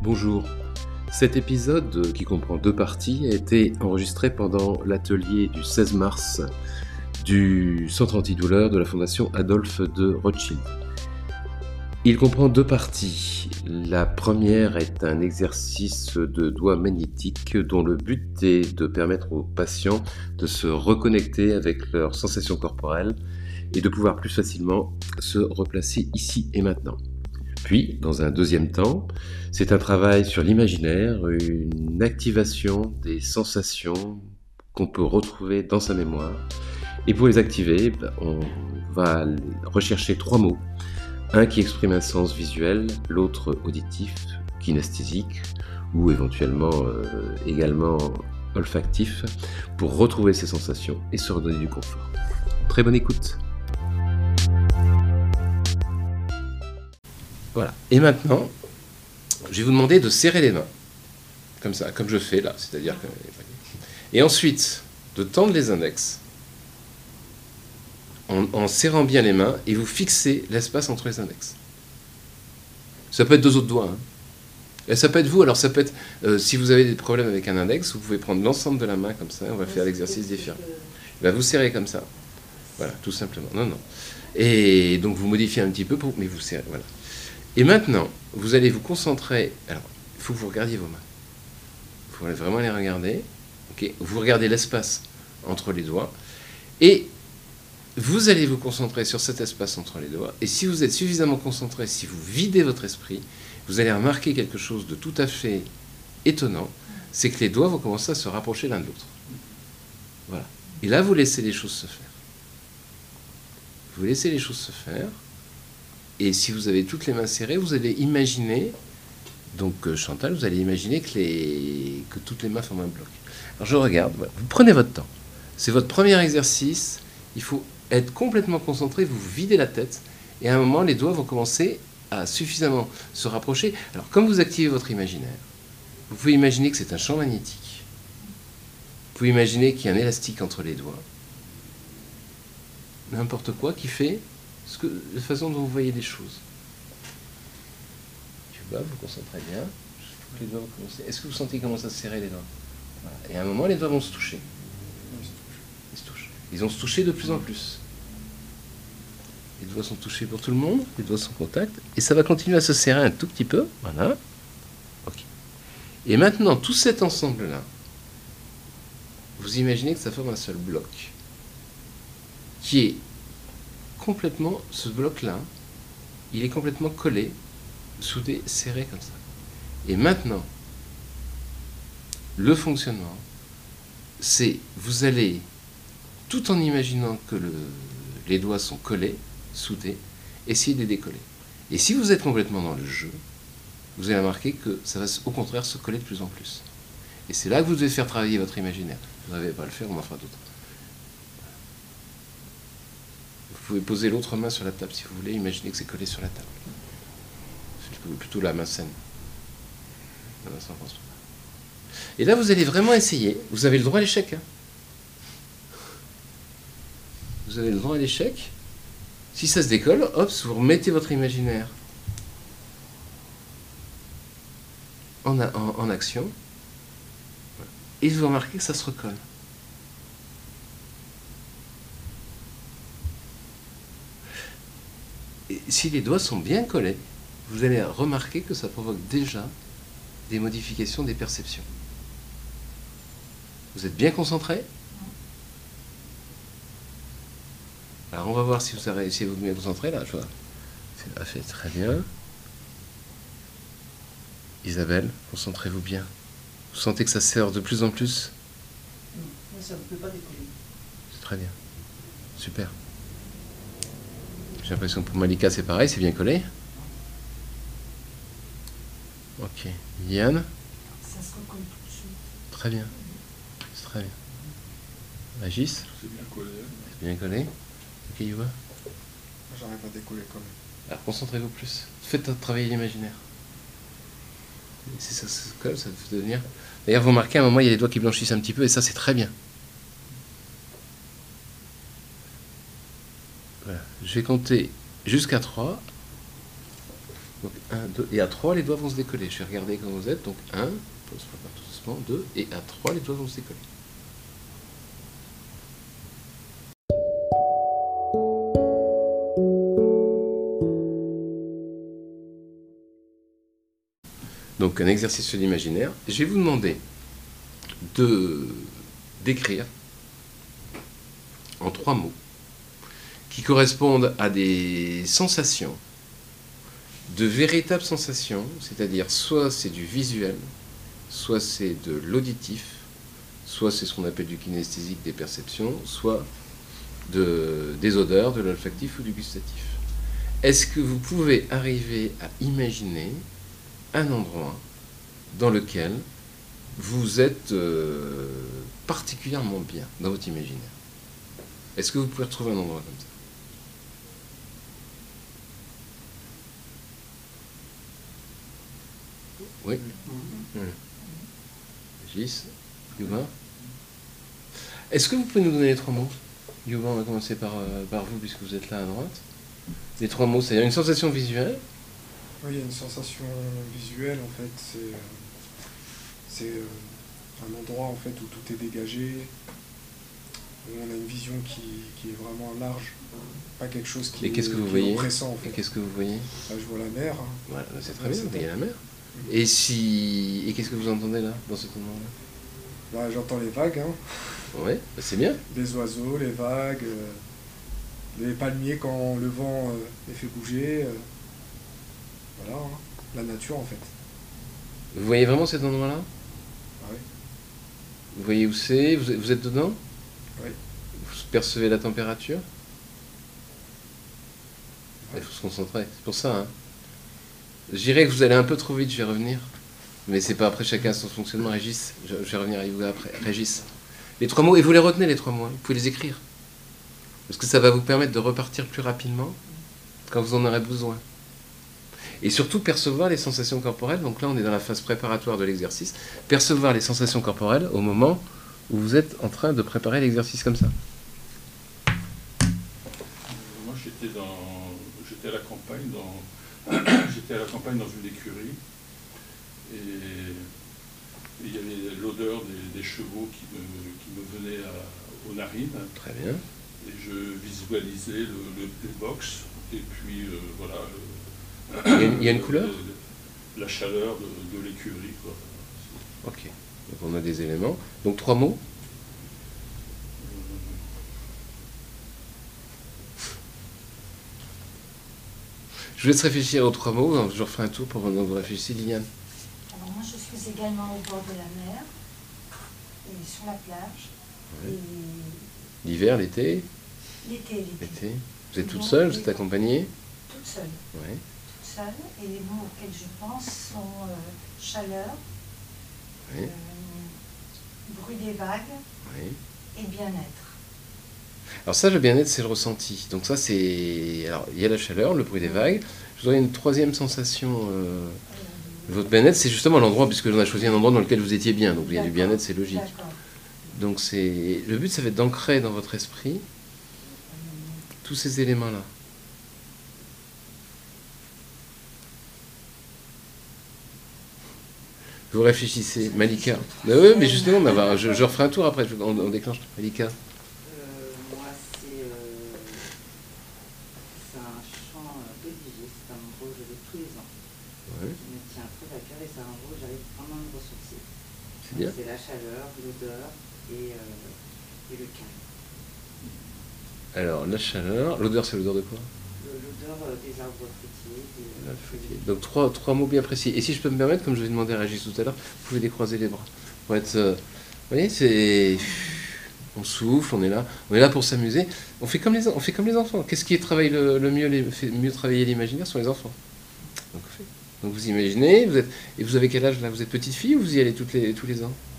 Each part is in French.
Bonjour. Cet épisode, euh, qui comprend deux parties, a été enregistré pendant l'atelier du 16 mars du Centre antidouleur de la Fondation Adolphe de Rothschild. Il comprend deux parties. La première est un exercice de doigts magnétiques dont le but est de permettre aux patients de se reconnecter avec leurs sensations corporelles et de pouvoir plus facilement se replacer ici et maintenant. Puis, dans un deuxième temps, c'est un travail sur l'imaginaire, une activation des sensations qu'on peut retrouver dans sa mémoire. Et pour les activer, ben, on va rechercher trois mots. Un qui exprime un sens visuel, l'autre auditif, kinesthésique, ou éventuellement euh, également olfactif, pour retrouver ces sensations et se redonner du confort. Très bonne écoute Voilà. Et maintenant, je vais vous demander de serrer les mains. Comme ça, comme je fais là. C'est-à-dire que... Et ensuite, de tendre les index en, serrant bien les mains et vous fixez l'espace entre les index. Ça peut être deux autres doigts. Hein. Et ça peut être vous. Alors ça peut être, euh, si vous avez des problèmes avec un index, vous pouvez prendre l'ensemble de la main comme ça. On va faire l'exercice différent. Vous serrer comme ça. Voilà, tout simplement. Non, non. Et donc vous modifiez un petit peu, pour, mais vous serrez. Voilà. Et maintenant, vous allez vous concentrer. Alors, il faut que vous regardiez vos mains. Il faut vraiment les regarder. Vous regardez l'espace entre les doigts. Et vous allez vous concentrer sur cet espace entre les doigts. Et si vous êtes suffisamment concentré, si vous videz votre esprit, vous allez remarquer quelque chose de tout à fait étonnant. C'est que les doigts vont commencer à se rapprocher l'un de l'autre. Voilà. Et là, vous laissez les choses se faire. Vous laissez les choses se faire. Et si vous avez toutes les mains serrées, vous allez imaginer, donc euh, Chantal, vous allez imaginer que, toutes les mains forment un bloc. Alors je regarde, vous prenez votre temps. C'est votre premier exercice. Il faut être complètement concentré, vous videz la tête, et à un moment, les doigts vont commencer à suffisamment se rapprocher. Alors, comme vous activez votre imaginaire, vous pouvez imaginer que c'est un champ magnétique. Vous pouvez imaginer qu'il y a un élastique entre les doigts. N'importe quoi qui fait ce que, la façon dont vous voyez les choses. Tu vois, vous concentrez bien. Les doigts Est-ce que vous sentez comment ça se serrer les doigts? Et à un moment, les doigts vont se toucher. Ils se touchent. Ils vont se toucher de plus en plus. Les doigts sont touchés pour tout le monde, les doigts sont en contact, et ça va continuer à se serrer un tout petit peu. Voilà. Ok. Et maintenant, tout cet ensemble-là, vous imaginez que ça forme un seul bloc, qui est complètement, ce bloc-là, il est complètement collé, soudé, serré comme ça. Et maintenant, le fonctionnement, c'est vous allez, tout en imaginant que les doigts sont collés, soudés, essayer de les décoller. Et si vous êtes complètement dans le jeu, vous allez remarquer que ça va au contraire se coller de plus en plus. Et c'est là que vous devez faire travailler votre imaginaire. Vous n'arrivez pas le faire, on en fera d'autres. Vous pouvez poser l'autre main sur la table si vous voulez. Imaginez que c'est collé sur la table. Plutôt la main saine. Et là, vous allez vraiment essayer. Vous avez le droit à l'échec. Hein. Vous avez le droit à l'échec. Si ça se décolle, hop, vous remettez votre imaginaire en action. Et vous remarquez que ça se recolle. Si les doigts sont bien collés, vous allez remarquer que ça provoque déjà des modifications des perceptions. Vous êtes bien concentré? Alors on va voir si vous avez réussi à vous bien concentrer là. Je vois. C'est fait très bien. Isabelle, concentrez-vous bien. Vous sentez que ça sert de plus en plus? Non, ça ne peut pas décoller. C'est très bien. Super. J'ai l'impression que pour Malika c'est pareil, c'est bien collé. Ok. Yann? Ça se recolle tout de suite. Très bien. C'est très bien. Magis C'est bien collé. C'est bien collé. Ok, Yuva J'arrive à décoller quand même. Alors concentrez-vous plus. Faites travailler l'imaginaire. Si ça se colle, ça peut devenir. D'ailleurs, vous remarquez à un moment, il y a les doigts qui blanchissent un petit peu, et ça, c'est très bien. Je vais compter jusqu'à 3. Donc 1, 2, et à 3, les doigts vont se décoller. Je vais regarder quand vous êtes. Donc 1, on se prépare tout doucement, 2, et à 3, les doigts vont se décoller. Donc un exercice sur l'imaginaire. Je vais vous demander de d'écrire en trois mots qui correspondent à des sensations, de véritables sensations, c'est-à-dire soit c'est du visuel, soit c'est de l'auditif, soit c'est ce qu'on appelle du kinesthésique des perceptions, soit de, des odeurs, de l'olfactif ou du gustatif. Est-ce que vous pouvez arriver à imaginer un endroit dans lequel vous êtes euh, particulièrement bien dans votre imaginaire? Est-ce que vous pouvez retrouver un endroit comme ça? Oui Mmh. Gis Yuva Est-ce que vous pouvez nous donner les trois mots Yuva, on va commencer par, euh, par vous puisque vous êtes là à droite. Les trois mots, c'est-à-dire une sensation visuelle, Oui, il y a une sensation visuelle en fait. C'est euh, c'est euh, un endroit en fait où tout est dégagé, où on a une vision qui, qui est vraiment large, pas quelque chose qui Et qu'est-ce que est, vous qui est voyez oppressant en Et fait. qu'est-ce que vous voyez Là, je vois la mer. hein. Voilà, c'est très bien, c'est vous voyez la mer. Et si et qu'est-ce que vous entendez là, dans cet endroit-là Là, j'entends les vagues, hein. Ouais, bah c'est bien. les oiseaux, les vagues, euh, les palmiers quand le vent euh, les fait bouger. euh, voilà, hein. la nature en fait. Vous voyez vraiment cet endroit-là? Ah oui. Vous voyez où c'est? Vous, êtes- vous êtes dedans? Oui. Vous percevez la température? Il faut se concentrer, c'est pour ça. Hein. Je dirais que vous allez un peu trop vite, je vais revenir. Mais c'est pas après chacun son fonctionnement. Régis, je, vais revenir à vous après. Régis. Les trois mots, et vous les retenez les trois mots, hein. vous pouvez les écrire. Parce que ça va vous permettre de repartir plus rapidement quand vous en aurez besoin. Et surtout percevoir les sensations corporelles. Donc là, on est dans la phase préparatoire de l'exercice. Percevoir les sensations corporelles au moment où vous êtes en train de préparer l'exercice comme ça. Moi, j'étais dans, à la campagne dans, j'étais à la campagne dans une écurie et il y avait l'odeur des, des chevaux qui me, qui me venait à- aux narines Très bien. et je visualisais le, le, les box et puis euh, voilà. euh, Il y a une- il y a une couleur? le- La chaleur de, de l'écurie. Ok. Donc on a des éléments. Donc trois mots? Je vous laisse réfléchir aux trois mots. hein, Je referai un tour pour pendant que vous réfléchissez, Liliane. Alors moi, je suis également au bord de la mer et sur la plage. Ouais. Et L'hiver, l'été, l'été, l'été. Vous êtes toute seule, vous êtes accompagnée toute seule, Ouais. toute seule. Et les mots auxquels je pense sont euh, chaleur, Oui. euh, bruit des vagues oui. et bien-être. Alors ça, le bien-être, c'est le ressenti. Donc ça, c'est... Alors, il y a la chaleur, le bruit des vagues. Je voudrais une troisième sensation. euh, Votre bien-être, c'est justement l'endroit, puisque on a choisi un endroit dans lequel vous étiez bien. Donc il y a du bien-être, c'est logique. Donc c'est le but, ça va être d'ancrer dans votre esprit tous ces éléments-là. Vous réfléchissez, Malika. Mais oui, mais justement, mais bah, je, je referai un tour après, on, on déclenche. Malika. Euh, moi, c'est euh, c'est un chant euh, rédigé, c'est un endroit où je vais tous les ans, Ouais, qui me tient très à cœur et c'est un endroit où j'arrive vraiment à me ressourcer. c'est bien. C'est la chaleur, l'odeur et, euh, et le calme. Alors, la chaleur, l'odeur, c'est l'odeur de quoi? L'odeur euh, des arbres fruitiers. des- feuillée. Donc trois, trois mots bien précis. Et si je peux me permettre, comme je vais demander à Régis tout à l'heure, vous pouvez décroiser les bras. Pour être, euh, vous voyez, c'est, on souffle, on est là, on est là pour s'amuser. On fait comme les, on fait comme les enfants. Qu'est-ce qui travaille le, le mieux, les, fait mieux travailler l'imaginaire sont les enfants? Donc, vous imaginez, vous êtes, et vous avez quel âge là? Vous êtes petite fille ou vous y allez toutes les, tous les ans? Euh,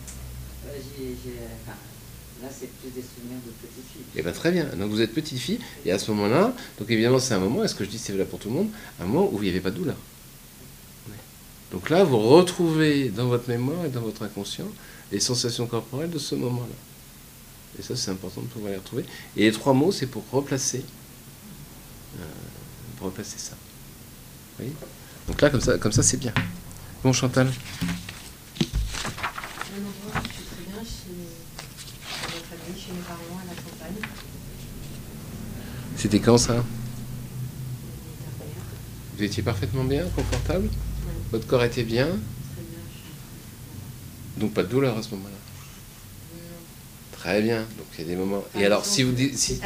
là, c'est plus des souvenirs de petite fille. Eh bien très bien. Donc vous êtes petite fille, et à ce moment-là, donc évidemment c'est un moment, est-ce que je dis c'est là pour tout le monde, un moment où il n'y avait pas de douleur. Donc là, vous retrouvez dans votre mémoire et dans votre inconscient les sensations corporelles de ce moment-là. Et ça, c'est important de pouvoir les retrouver. Et les trois mots, c'est pour replacer, euh, replacer ça. Vous voyez? Donc là, comme ça, comme ça c'est bien. Bon, Chantal Un endroit où je suis très bien chez chez ma famille, chez mes parents, à la campagne, C'était quand ça? Vous étiez parfaitement bien, confortable? Ouais, Votre corps était bien? Très bien, je suis Donc pas de douleur à ce moment-là? Très bien. Donc il y a des moments. Par Et alors, exemple, si vous, si,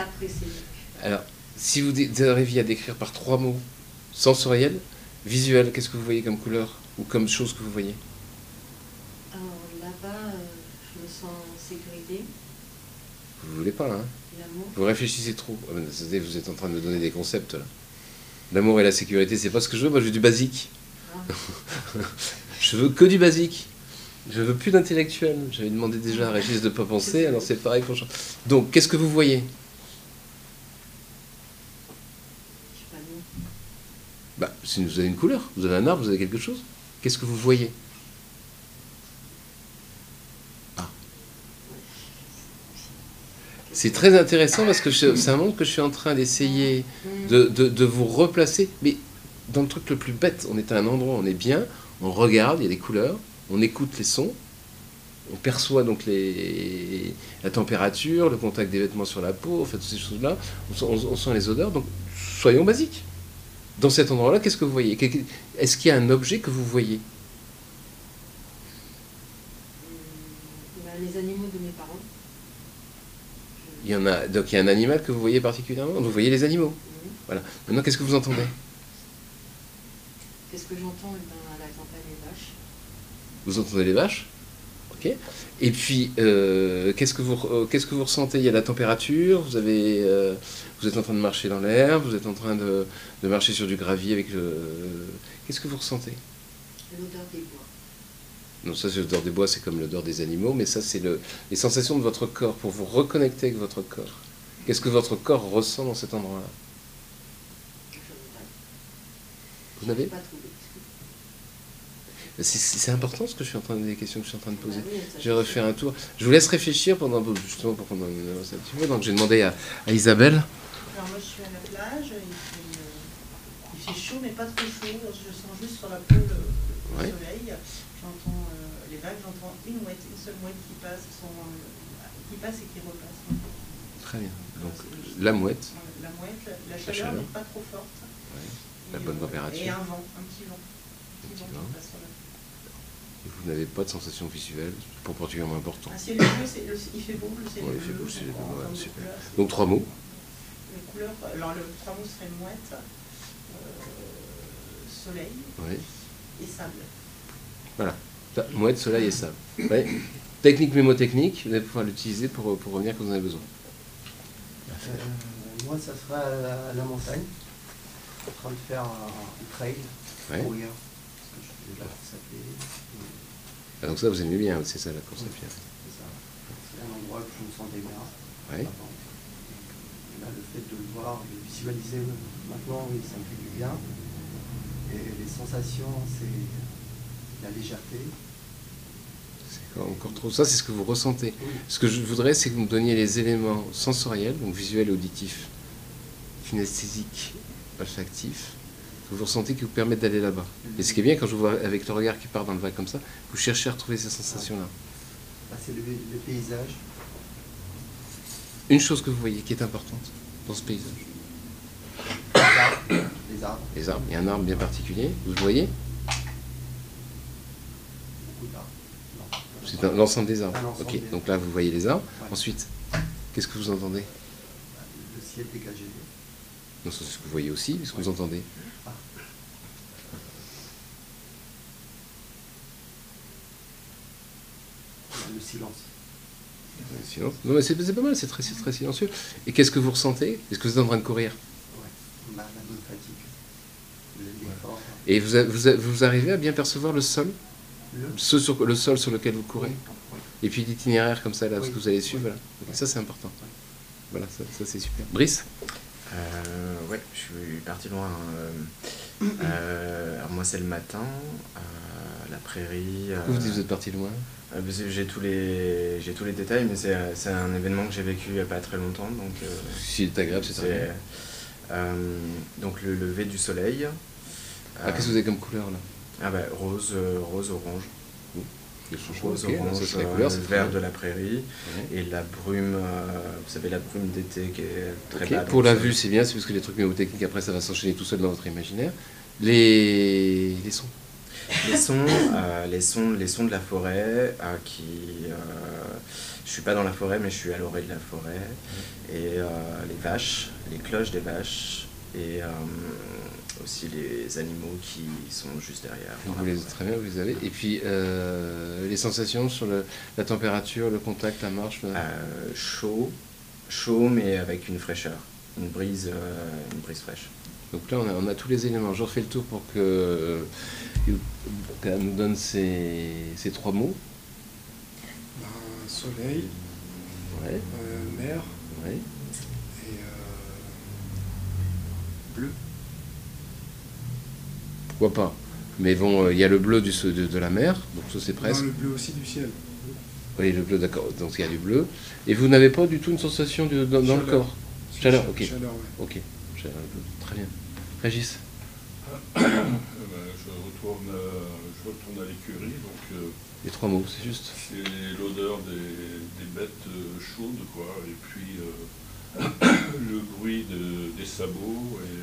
alors, si vous arriviez à décrire par trois mots sensoriel, visuel, qu'est-ce que vous voyez comme couleur ou comme chose que vous voyez Alors là-bas, euh, je me sens en sécurité, Vous voulez pas, hein. Vous réfléchissez trop. Ah Vous êtes en train de me donner des concepts là. L'amour et la sécurité, c'est pas ce que je veux. Moi, je veux du basique. Ah, Je veux que du basique. Je veux plus d'intellectuel. J'avais demandé déjà à Régis de pas penser, alors c'est pareil pour. Donc, qu'est-ce que vous voyez? Je sais pas, non. Bah, si vous avez une couleur, vous avez un arbre, vous avez quelque chose. Qu'est-ce que vous voyez? C'est très intéressant parce que c'est un monde que je suis en train d'essayer de, vous replacer. Mais dans le truc le plus bête, on est à un endroit, on est bien, on regarde, il y a des couleurs, on écoute les sons, on perçoit donc la température, le contact des vêtements sur la peau, en fait, toutes ces choses-là, on, sent- on- sent les odeurs, donc soyons basiques. Dans cet endroit-là, qu'est-ce que vous voyez? Est-ce qu'il y a un objet que vous voyez? Bah, les animaux de mes parents. Il y en a, donc il y a un animal que vous voyez particulièrement Vous voyez les animaux. Voilà. Maintenant, qu'est-ce que vous entendez? Qu'est-ce que j'entends? Eh ben, À la campagne, les vaches. Vous entendez les vaches? Ok. Et puis, euh, qu'est-ce que vous, euh, qu'est-ce que vous ressentez? Il y a la température. Vous avez, euh, vous êtes en train de marcher dans l'air. Vous êtes en train de, de marcher sur du gravier avec le. Qu'est-ce que vous ressentez? L'odeur des bois. Non, ça, c'est l'odeur des bois, c'est comme l'odeur des animaux, mais ça, c'est le, les sensations de votre corps pour vous reconnecter avec votre corps. Qu'est-ce que votre corps ressent dans cet endroit-là. Vous n'avez pas trouvé. c'est, c'est important ce que je suis en train de, les questions que je suis en train de poser. Bah Je vais refaire un tour. Je vous laisse réfléchir pendant justement pour qu'on en avance un petit peu. Donc j'ai demandé à, à Isabelle. Alors moi je suis à la plage, il fait, euh, il fait chaud mais pas trop chaud, je sens juste sur la peau le, le Ouais. soleil, j'entends euh, les vagues, j'entends une mouette, une seule mouette qui passe, sans, euh, qui passe et qui repasse. Très bien. Donc la mouette, La mouette, la, la chaleur. n'est pas trop forte. la Et, bonne euh, température. Et un vent, un petit vent. Un petit petit vent vent. qui passe sur la peau. et vous n'avez pas de sensation visuelle, c'est pas particulièrement important. Un ciel bleu, c'est le- il fait beau, le ciel Ouais, il fait beau, le ciel est en bleu, ouais, super. c'est- Donc trois mots. Les couleurs, alors le trois mots serait mouette, soleil Ouais. et sable. Ça, Mouette, soleil et sable. Ouais. Technique mémotechnique, vous allez pouvoir l'utiliser pour, pour revenir quand vous en avez besoin. Euh, moi, ça sera à la, à la montagne, en train de faire un, un trail, Ouais. courir, parce que je de la course à pied. et Ah, donc ça, vous aimez bien, c'est ça la course à pied. C'est ça. C'est un endroit où je me sentais bien. Ouais. avant. Là, le fait de le voir, de le visualiser maintenant, oui, ça me fait du bien. Et les sensations, c'est la légèreté. C'est encore trop. Ça, c'est ce que vous ressentez. Oui. Ce que je voudrais, c'est que vous me donniez les éléments sensoriels, donc visuels et auditifs, kinesthésiques, olfactifs, que vous ressentez qui vous permettent d'aller là-bas. Et ce qui est bien, quand je vous vois avec le regard qui part dans le vague comme ça, vous cherchez à retrouver ces sensations-là. Là, c'est le, le paysage. Une chose que vous voyez qui est importante dans ce paysage. Les arbres. Les arbres. Les arbres, il y a un arbre bien particulier, vous le voyez? C'est l'ensemble des arbres. Ah, Ok, des- donc là, vous voyez les arbres. Ouais. Ensuite, qu'est-ce que vous entendez Le ciel dégagé. Non, c'est ce que vous voyez aussi, ce que vous entendez. Ah. Le silence. Silence. Non, mais c'est pas mal, c'est très, c'est très silencieux. Et qu'est-ce que vous ressentez? Est-ce que vous êtes en train de courir? Ouais. La, bonne fatigue. Le- L'effort. Et vous, vous, vous arrivez à bien percevoir le sol? Le. ce sur, Le sol sur lequel vous courez Oui. Et puis l'itinéraire comme ça, là, ce Oui. que vous allez suivre, voilà. Ça, c'est important. Voilà, ça, ça, c'est super. Brice Euh, ouais, je suis parti loin. euh, alors moi c'est le matin, euh, la prairie. Vous dites vous êtes parti loin? parce j'ai tous les j'ai tous les détails, mais c'est c'est un événement que j'ai vécu il n'y a pas très longtemps, donc euh, S'il est agréable, c'est c'est euh, donc le lever du soleil. Ah, qu'est-ce que vous avez comme couleur là? Ah bah rose, euh, rose, orange. Rose, orange, euh, couleur, très vert de la prairie Ouais. et la brume, euh, vous savez la brume d'été qui est très Ok, bas. Pour la vue, c'est bien, c'est parce que les trucs mnémotechniques, après, ça va s'enchaîner tout seul dans votre imaginaire. Les, les sons. Les sons, euh, les sons, les sons de la forêt, euh, qui, euh, je suis pas dans la forêt, mais je suis à l'oreille de la forêt, et euh, les vaches, les cloches des vaches, et euh, aussi les animaux qui sont juste derrière. Vous les, très bien, vous les avez. Et puis, euh, les sensations sur le- la température, le contact, la marche. le- Euh, chaud, chaud, mais avec une fraîcheur, une brise, euh, une brise fraîche. Donc là, on a, on a tous les éléments. Je refais le tour pour que qu'elle nous donne ces, ces trois mots. Ben, soleil, Ouais, euh, mer ouais. et euh, bleu. Pourquoi pas Mais bon, euh, il y a le bleu du, de, de la mer, donc ça c'est presque. Non, le bleu aussi du ciel. Oui, le bleu, d'accord. Donc il y a du bleu. Et vous n'avez pas du tout une sensation de- dans, dans le corps? Chaleur, Cha- ok. Chaleur, ouais. Ok, chaleur, bleu. très bien. Régis? Euh, ben, je, retourne, euh, je retourne à l'écurie, donc euh, Les trois mots, c'est juste. c'est l'odeur des, des bêtes chaudes, quoi, et puis euh, le bruit de- des sabots, et,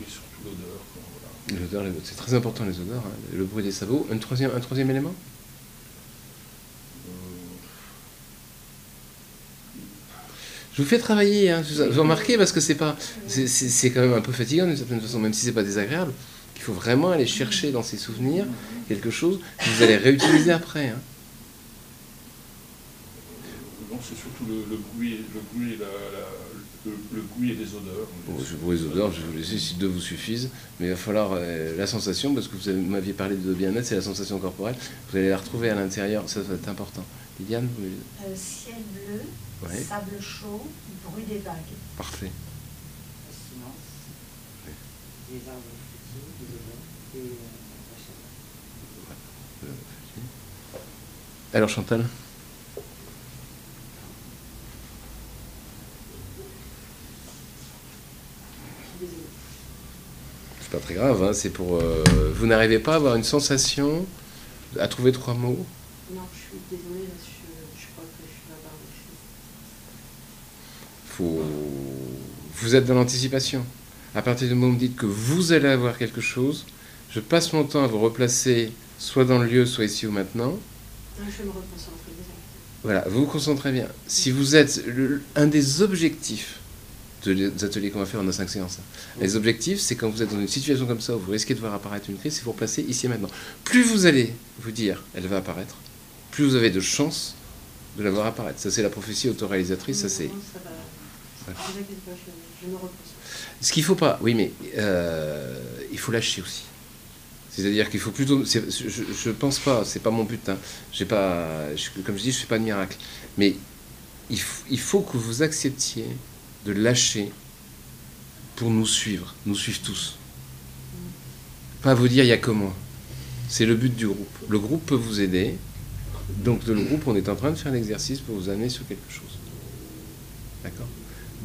et surtout l'odeur. voilà. C'est très important les odeurs. hein. Le bruit des sabots. Un troisième, un troisième élément? Euh, Je vous fais travailler, hein. vous remarquez, parce que c'est pas, c'est- quand même un peu fatigant d'une certaine façon, même si c'est pas désagréable. Il faut vraiment aller chercher dans ses souvenirs quelque chose que vous allez réutiliser après. hein. non, c'est surtout le, le bruit, le bruit, la- le, le bruit et les odeurs. Bon, je vous les odeurs, je vais vous laisser si deux vous suffisent, mais il va falloir euh, la sensation, parce que vous m'aviez parlé de bien-être, c'est la sensation corporelle. Vous allez la retrouver à l'intérieur, ça va être important. Liliane, vous voulez- Euh, ciel bleu, Ouais. sable chaud, bruit des vagues. Parfait. Le silence, des arbres fruitiers, des odeurs et euh, la chaleur. Alors Chantal Désolée. C'est pas très grave, hein, c'est pour. euh, vous n'arrivez pas à avoir une sensation, à trouver trois mots? Non, je suis désolée, je, je crois que je suis je- faut... Vous êtes dans l'anticipation. À partir du moment où vous me dites que vous allez avoir quelque chose, je passe mon temps à vous replacer soit dans le lieu, soit ici ou maintenant. Je vais me reconcentrer. Voilà, vous vous concentrez bien. Si vous êtes le- un des objectifs des ateliers qu'on va faire, on a cinq séances. Les objectifs, c'est quand vous êtes dans une situation comme ça où vous risquez de voir apparaître une crise, c'est vous replacer ici et maintenant. Plus vous allez vous dire, elle va apparaître, plus vous avez de chances de la voir apparaître. Ça, c'est la prophétie autoréalisatrice, ça c'est... Voilà. Ce qu'il faut pas, oui, mais euh, il faut lâcher aussi. C'est-à-dire qu'il faut plutôt. Je, je pense pas, c'est pas mon but. Hein. J'ai pas, je- comme je dis, je fais pas de miracle. Mais il, il faut que vous acceptiez de lâcher pour nous suivre, nous suivre tous. Pas vous dire il y a que moi. C'est le but du groupe. Le groupe peut vous aider. Donc de le groupe, on est en train de faire l'exercice pour vous amener sur quelque chose. D'accord?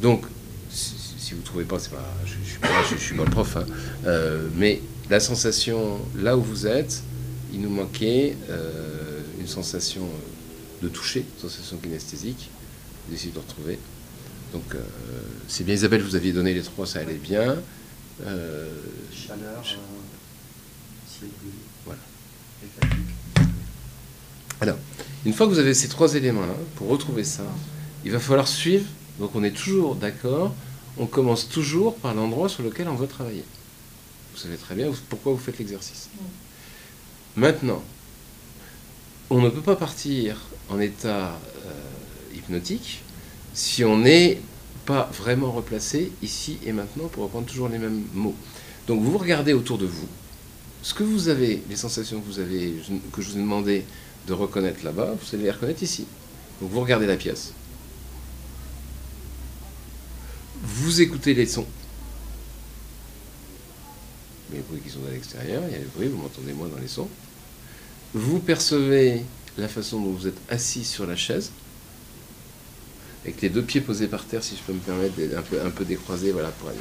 Donc si, vous ne trouvez pas, pas, je, je suis pas, je, prof, hein. Euh, mais la sensation, là où vous êtes, il nous manquait euh, une sensation de toucher, une sensation kinesthésique, vous essayez de retrouver. Donc euh, c'est bien Isabelle, vous aviez donné les trois, ça allait bien. Euh, Chaleur, je- euh, ciel bleu. Voilà. Et fatigue. Alors, une fois que vous avez ces trois éléments-là, pour retrouver ça, il va falloir suivre. Donc on est toujours d'accord, on commence toujours par l'endroit sur lequel on veut travailler. Vous savez très bien pourquoi vous faites l'exercice. Maintenant, on ne peut pas partir en état euh, hypnotique si on n'est pas vraiment replacé ici et maintenant pour reprendre toujours les mêmes mots. Donc vous regardez autour de vous, ce que vous avez, les sensations que vous avez, que je vous ai demandé de reconnaître là-bas, vous allez les reconnaître ici. Donc vous regardez la pièce. Vous écoutez les sons. Les bruits qui sont à l'extérieur, il y a les bruits, vous m'entendez moins dans les sons. Vous percevez la façon dont vous êtes assis sur la chaise, avec les deux pieds posés par terre, si je peux me permettre, un peu, un peu décroisés, voilà, pour aller.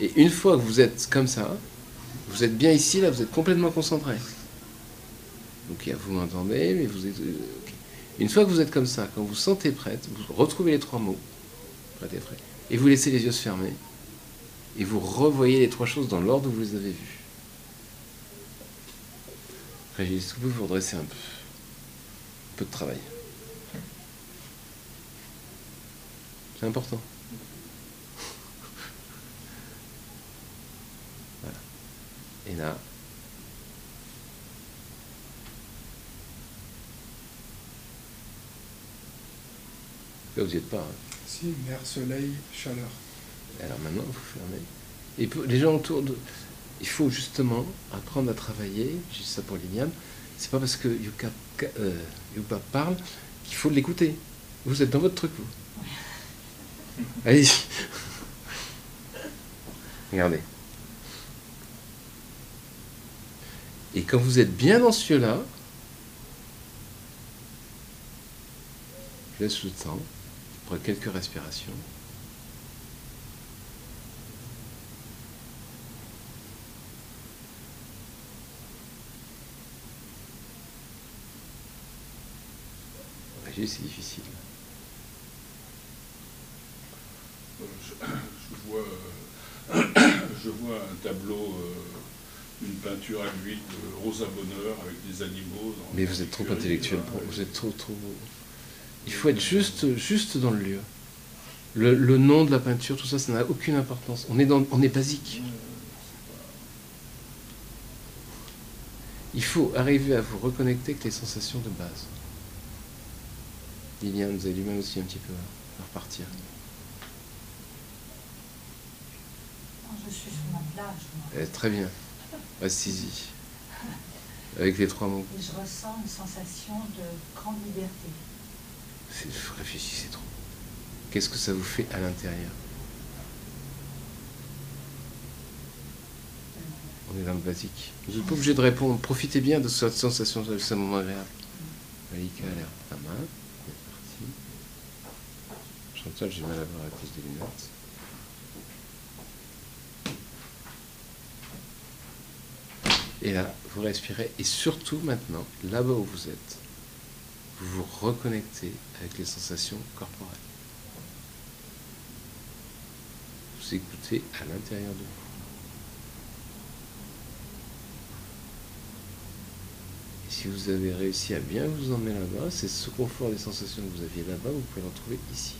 Et une fois que vous êtes comme ça, vous êtes bien ici, là, vous êtes complètement concentré. Ok, vous m'entendez, mais vous êtes. euh. Une fois que vous êtes comme ça, quand vous sentez prête, vous retrouvez les trois mots, prête et prêt, et vous laissez les yeux se fermer, et vous revoyez les trois choses dans l'ordre où vous les avez vues. Régis, vous pouvez vous redresser un peu? Un peu de travail. C'est important. Voilà. Et là. Là, vous n'y êtes pas. hein. Si, mer, soleil, chaleur. Alors maintenant, vous fermez. Et pour les gens autour de. Il faut justement apprendre à travailler. Dis ça pour Liliane. C'est pas parce que Yuka, euh, Yuka parle qu'il faut l'écouter. Vous êtes dans votre truc, vous. Allez-y. Regardez. Et quand vous êtes bien dans ce lieu-là, je laisse le temps pour quelques respirations. C'est difficile. Euh, Je, je vois, euh, je vois un tableau, euh, une peinture à l'huile de Rosa Bonheur avec des animaux. dans- Mais vous êtes trop intellectuel, voilà. pour- vous êtes trop, trop. Il faut être juste, juste dans le lieu. Le, le nom de la peinture, tout ça, ça n'a aucune importance. On est, dans, on est basique. Il faut arriver à vous reconnecter avec les sensations de base. Liliane, vous avez du mal aussi un petit peu à repartir. Quand je Eh, très bien. Assisi. Avec les trois mots. et je ressens une sensation de grande liberté. C'est- Réfléchissez trop. Qu'est-ce que ça vous fait à l'intérieur? On est dans le basique. Vous n'êtes pas obligé de répondre. Profitez bien de cette sensation, de ce moment agréable. Malika a l'air pas mal. C'est parti. Chantal, j'ai mal à voir à cause des lunettes. Et là, vous respirez. Et surtout maintenant, là-bas où vous êtes, vous vous reconnectez avec les sensations corporelles. Vous écoutez à l'intérieur de vous. Et si vous avez réussi à bien vous emmener là-bas, c'est ce confort des sensations que vous aviez là-bas, vous pouvez le retrouver ici.